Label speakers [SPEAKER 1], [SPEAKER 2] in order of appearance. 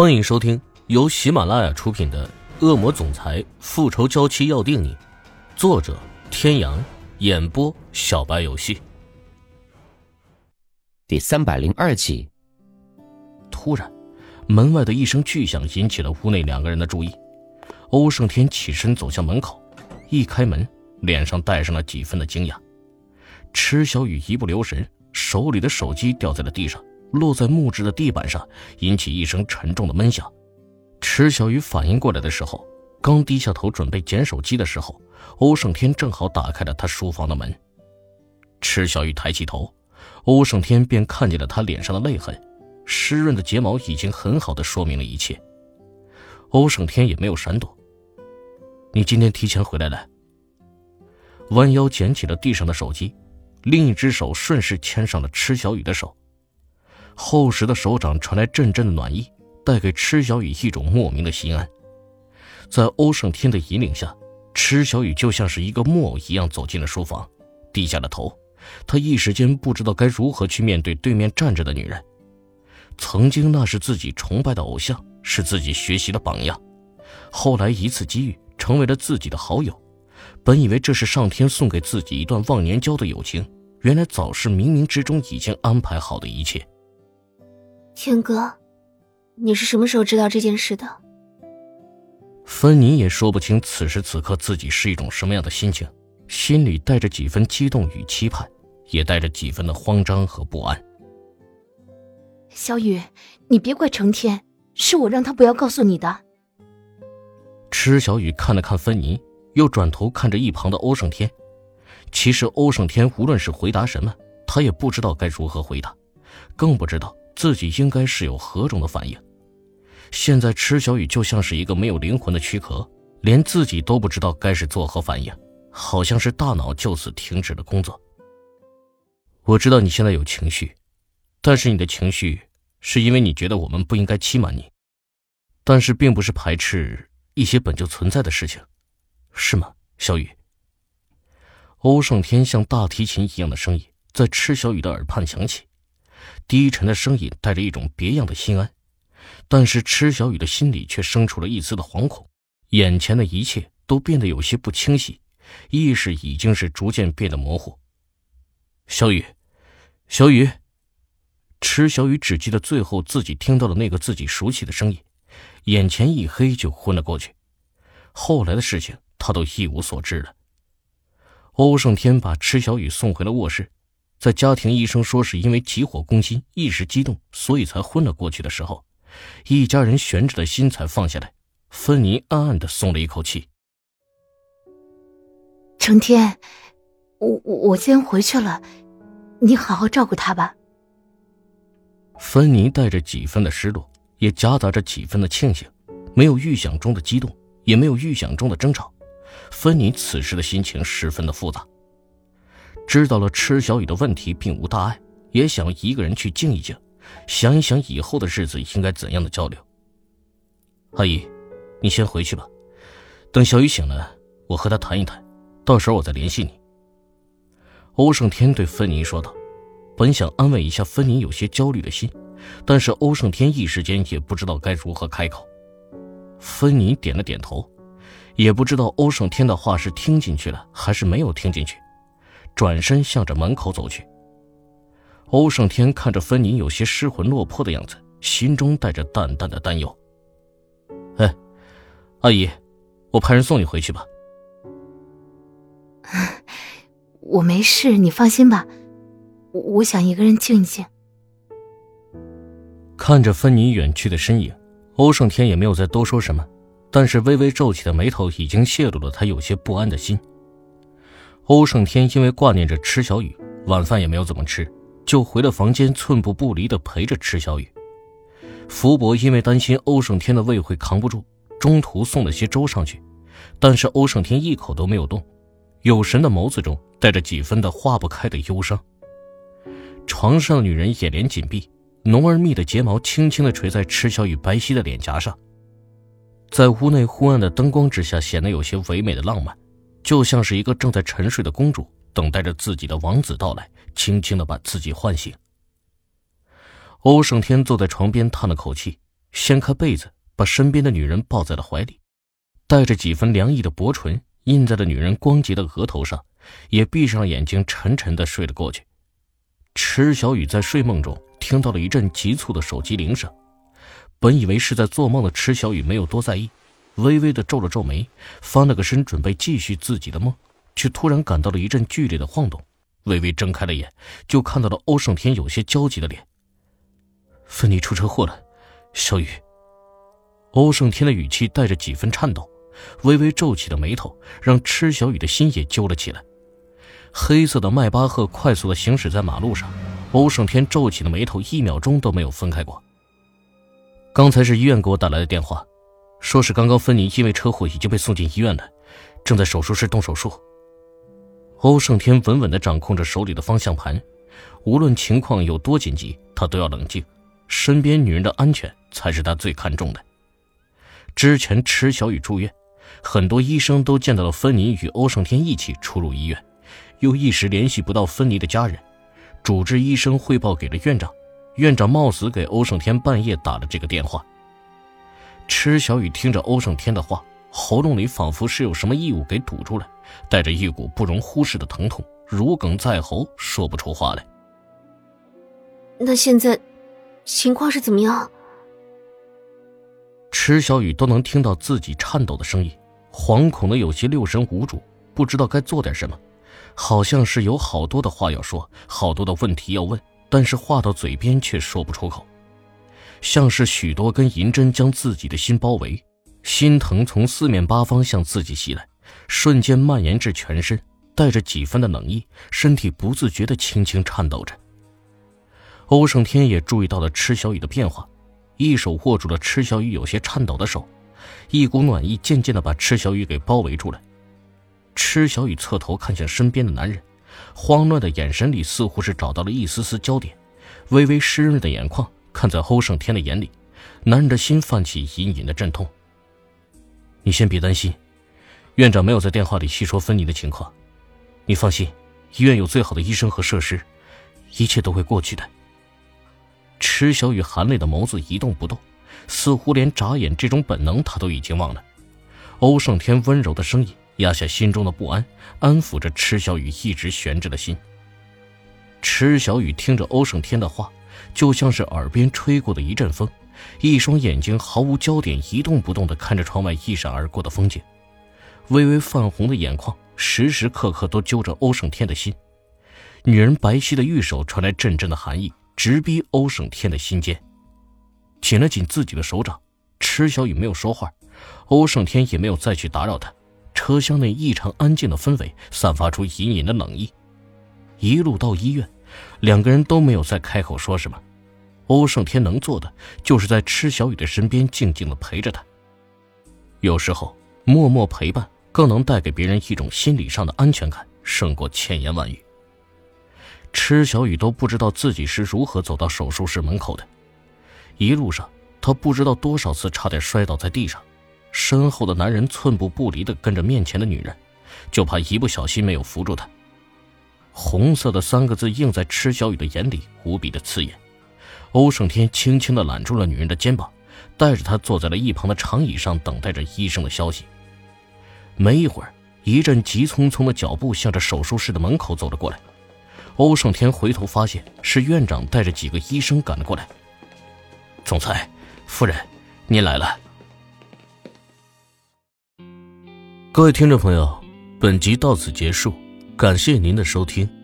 [SPEAKER 1] 欢迎收听由喜马拉雅出品的《恶魔总裁复仇娇妻要定你》，作者：天阳，演播：小白游戏。
[SPEAKER 2] 第三百零二集。
[SPEAKER 1] 突然，门外的一声巨响引起了屋内两个人的注意。欧胜天起身走向门口，一开门，脸上带上了几分的惊讶。池小雨一不留神，手里的手机掉在了地上。落在木质的地板上，引起一声沉重的闷响。池小雨反应过来的时候，刚低下头准备捡手机的时候，欧胜天正好打开了他书房的门。池小雨抬起头，欧胜天便看见了他脸上的泪痕，湿润的睫毛已经很好的说明了一切。欧胜天也没有闪躲。你今天提前回来了。弯腰捡起了地上的手机，另一只手顺势牵上了池小雨的手。厚实的手掌传来阵阵的暖意，带给池小雨一种莫名的心安。在欧胜天的引领下，池小雨就像是一个木偶一样走进了书房，低下了头。他一时间不知道该如何去面对对面站着的女人。曾经那是自己崇拜的偶像，是自己学习的榜样。后来一次机遇，成为了自己的好友。本以为这是上天送给自己一段忘年交的友情，原来早是冥冥之中已经安排好的一切。
[SPEAKER 3] 天哥，你是什么时候知道这件事的？
[SPEAKER 1] 芬妮也说不清此时此刻自己是一种什么样的心情，心里带着几分激动与期盼，也带着几分的慌张和不安。
[SPEAKER 3] 小雨，你别怪成天，是我让他不要告诉你的。
[SPEAKER 1] 池小雨看了看芬妮，又转头看着一旁的欧胜天。其实欧胜天无论是回答什么，他也不知道该如何回答，更不知道。自己应该是有何种的反应？现在池小雨就像是一个没有灵魂的躯壳，连自己都不知道该是作何反应，好像是大脑就此停止了工作。我知道你现在有情绪，但是你的情绪是因为你觉得我们不应该欺瞒你，但是并不是排斥一些本就存在的事情，是吗，小雨？欧胜天像大提琴一样的声音在池小雨的耳畔响起。低沉的声音带着一种别样的心安，但是池小雨的心里却生出了一丝的惶恐，眼前的一切都变得有些不清晰，意识已经是逐渐变得模糊。小雨，小雨，池小雨只记得最后自己听到了那个自己熟悉的声音，眼前一黑就昏了过去。后来的事情他都一无所知了。欧胜天把池小雨送回了卧室。在家庭医生说是因为急火攻心、一时激动，所以才昏了过去的时候，一家人悬着的心才放下来。芬妮暗暗的松了一口气。
[SPEAKER 3] 成天，我我先回去了，你好好照顾他吧。
[SPEAKER 1] 芬妮带着几分的失落，也夹杂着几分的庆幸，没有预想中的激动，也没有预想中的争吵。芬妮此时的心情十分的复杂。知道了池小雨的问题并无大碍，也想一个人去静一静，想一想以后的日子应该怎样的交流。阿姨，你先回去吧，等小雨醒了，我和他谈一谈，到时候我再联系你。欧胜天对芬妮说道，本想安慰一下芬妮有些焦虑的心，但是欧胜天一时间也不知道该如何开口。芬妮点了点头，也不知道欧胜天的话是听进去了还是没有听进去。转身向着门口走去。欧胜天看着芬妮有些失魂落魄的样子，心中带着淡淡的担忧。哎，阿姨，我派人送你回去吧。
[SPEAKER 3] 我没事，你放心吧。我想一个人静一静。
[SPEAKER 1] 看着芬妮远去的身影，欧胜天也没有再多说什么，但是微微皱起的眉头已经泄露了他有些不安的心。欧胜天因为挂念着池小雨，晚饭也没有怎么吃，就回了房间，寸步不离的陪着池小雨。福伯因为担心欧胜天的胃会扛不住，中途送了些粥上去，但是欧胜天一口都没有动，有神的眸子中带着几分的化不开的忧伤。床上的女人眼帘紧闭，浓而密的睫毛轻轻的垂在池小雨白皙的脸颊上，在屋内昏暗的灯光之下，显得有些唯美的浪漫。就像是一个正在沉睡的公主，等待着自己的王子到来，轻轻的把自己唤醒。欧胜天坐在床边，叹了口气，掀开被子，把身边的女人抱在了怀里，带着几分凉意的薄唇印在了女人光洁的额头上，也闭上了眼睛，沉沉的睡了过去。池小雨在睡梦中听到了一阵急促的手机铃声，本以为是在做梦的池小雨没有多在意，微微的皱了皱眉，翻了个身准备继续自己的梦，却突然感到了一阵剧烈的晃动，微微睁开了眼，就看到了欧胜天有些焦急的脸。芬妮出车祸了，小雨。欧胜天的语气带着几分颤抖，微微皱起的眉头让吃小雨的心也揪了起来。黑色的迈巴赫快速的行驶在马路上，欧胜天皱起的眉头一秒钟都没有分开过。刚才是医院给我打来的电话，说是刚刚芬妮因为车祸已经被送进医院了，正在手术室动手术。欧胜天稳稳的掌控着手里的方向盘，无论情况有多紧急，他都要冷静，身边女人的安全才是他最看重的。之前池小雨住院，很多医生都见到了芬妮与欧胜天一起出入医院。又一时联系不到芬妮的家人，主治医生汇报给了院长，院长冒死给欧胜天半夜打了这个电话。池小雨听着欧胜天的话，喉咙里仿佛是有什么异物给堵住了，带着一股不容忽视的疼痛，如鲠在喉，说不出话来。
[SPEAKER 3] 那现在情况是怎么样？
[SPEAKER 1] 池小雨都能听到自己颤抖的声音，惶恐的有些六神无主，不知道该做点什么。好像是有好多的话要说，好多的问题要问，但是话到嘴边却说不出口，像是许多根银针将自己的心包围，心疼从四面八方向自己袭来，瞬间蔓延至全身，带着几分的冷意，身体不自觉的轻轻颤抖着。欧胜天也注意到了池小雨的变化，一手握住了池小雨有些颤抖的手，一股暖意渐渐的把池小雨给包围住了。池小雨侧头看向身边的男人，慌乱的眼神里似乎是找到了一丝丝焦点，微微湿润的眼眶看在欧胜天的眼里，男人的心泛起隐隐的阵痛。你先别担心，院长没有在电话里细说芬妮的情况，你放心，医院有最好的医生和设施，一切都会过去的。池小雨含泪的眸子一动不动，似乎连眨眼这种本能他都已经忘了。欧胜天温柔的声音。压下心中的不安，安抚着池小雨一直悬着的心。池小雨听着欧胜天的话，就像是耳边吹过的一阵风，一双眼睛毫无焦点、一动不动地看着窗外一闪而过的风景，微微泛红的眼眶时时刻刻都揪着欧胜天的心。女人白皙的玉手传来阵阵的寒意，直逼欧胜天的心间，紧了紧自己的手掌。池小雨没有说话，欧胜天也没有再去打扰她。车厢内异常安静的氛围，散发出隐隐的冷意。一路到医院，两个人都没有再开口说什么。欧胜天能做的，就是在池小雨的身边静静的陪着她。有时候，默默陪伴更能带给别人一种心理上的安全感，胜过千言万语。池小雨都不知道自己是如何走到手术室门口的，一路上，他不知道多少次差点摔倒在地上。身后的男人寸步不离的跟着面前的女人，就怕一不小心没有扶住她。红色的三个字映在池小雨的眼里，无比的刺眼。欧胜天轻轻的揽住了女人的肩膀，带着她坐在了一旁的长椅上，等待着医生的消息。没一会儿，一阵急匆匆的脚步向着手术室的门口走了过来。欧胜天回头发现是院长带着几个医生赶了过来。总裁，夫人，您来了。各位听众朋友，本集到此结束，感谢您的收听。